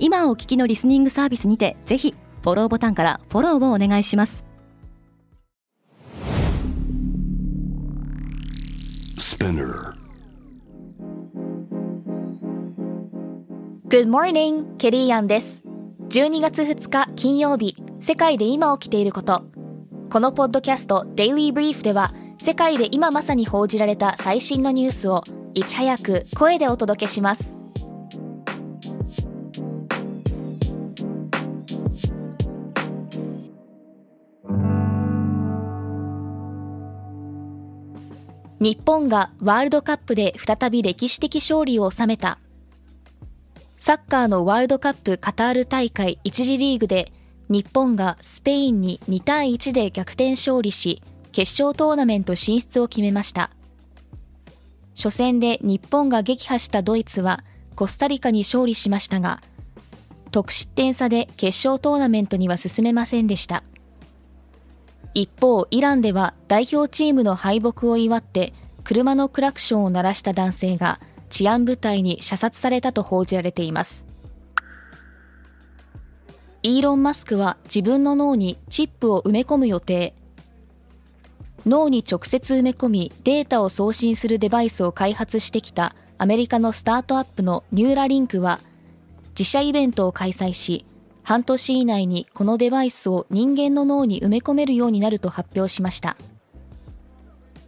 今お聞きのリスニングサービスにてぜひフォローボタンからフォローをお願いします。Good morning, ケリーアンです。12月2日金曜日世界で今起きていること。このポッドキャスト Daily Brief では世界で今まさに報じられた最新のニュースをいち早く声でお届けします日本がワールドカップで再び歴史的勝利を収めた。サッカーのワールドカップカタール大会1次リーグで日本がスペインに2対1で逆転勝利し決勝トーナメント進出を決めました。初戦で日本が撃破したドイツはコスタリカに勝利しましたが得失点差で決勝トーナメントには進めませんでした。一方イランでは代表チームの敗北を祝って車のクラクションを鳴らした男性が治安部隊に射殺されたと報じられています。イーロン・マスクは自分の脳にチップを埋め込む予定。脳に直接埋め込みデータを送信するデバイスを開発してきたアメリカのスタートアップのニューラリンクは自社イベントを開催し半年以内にこのデバイスを人間の脳に埋め込めるようになると発表しました。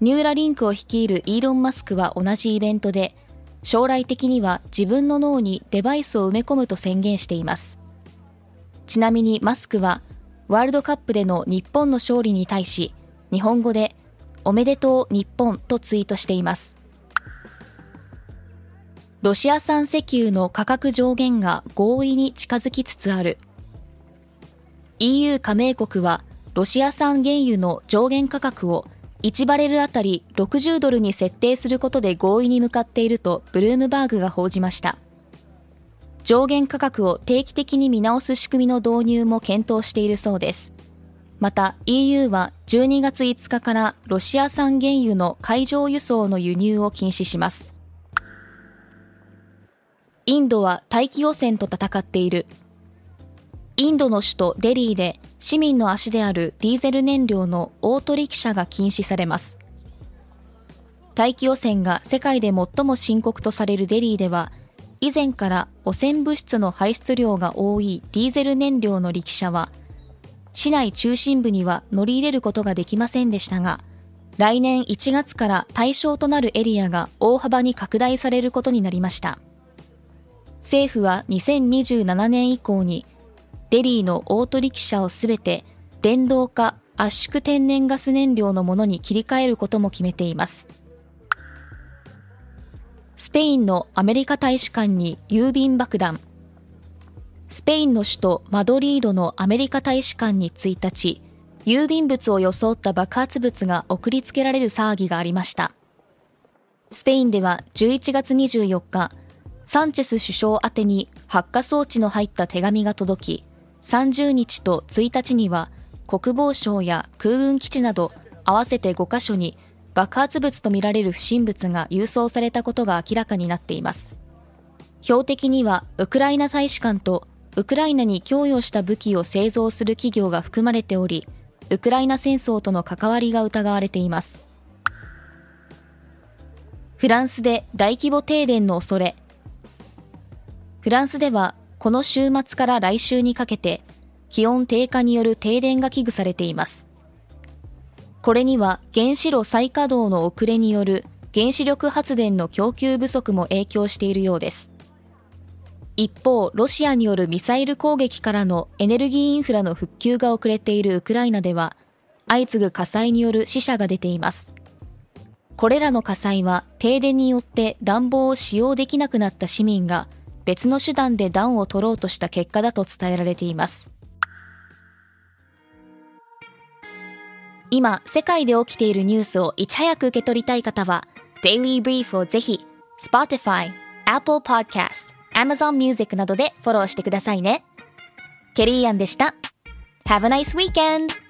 ニューラリンクを率いるイーロン・マスクは同じイベントで将来的には自分の脳にデバイスを埋め込むと宣言しています。ちなみにマスクはワールドカップでの日本の勝利に対し日本語でおめでとう日本とツイートしています。ロシア産石油の価格上限が合意に近づきつつある。EU 加盟国はロシア産原油の上限価格を1バレルあたり60ドルに設定することで合意に向かっているとブルームバーグが報じました。上限価格を定期的に見直す仕組みの導入も検討しているそうです。また EU は12月5日からロシア産原油の海上輸送の輸入を禁止します。インドは大気汚染と戦っている。インドの首都デリーで市民の足であるディーゼル燃料のオートリキシャが禁止されます。大気汚染が世界で最も深刻とされるデリーでは、以前から汚染物質の排出量が多いディーゼル燃料の力車は、市内中心部には乗り入れることができませんでしたが、来年1月から対象となるエリアが大幅に拡大されることになりました。政府は2027年以降にデリーのオートリキシャをすべて電動化圧縮天然ガス燃料のものに切り替えることも決めています。スペインのアメリカ大使館に郵便爆弾。スペインの首都マドリードのアメリカ大使館に1日、郵便物を装った爆発物が送りつけられる騒ぎがありました。スペインでは11月24日、サンチェス首相宛てに発火装置の入った手紙が届き、30日と1日には国防省や空軍基地など合わせて5カ所に爆発物とみられる不審物が郵送されたことが明らかになっています。標的にはウクライナ大使館とウクライナに供与した武器を製造する企業が含まれておりウクライナ戦争との関わりが疑われています。フランスで大規模停電の恐れ。フランスではこの週末から来週にかけて気温低下による停電が危惧されています。これには原子炉再稼働の遅れによる原子力発電の供給不足も影響しているようです。一方、ロシアによるミサイル攻撃からのエネルギーインフラの復旧が遅れているウクライナでは、相次ぐ火災による死者が出ています。これらの火災は停電によって暖房を使用できなくなった市民が別の手段で暖を取ろうとした結果だと伝えられています。今、世界で起きているニュースをいち早く受け取りたい方は、Daily Brief をぜひ、Spotify、Apple Podcast、Amazon Music などでフォローしてくださいね。ケリーアンでした。Have a nice weekend!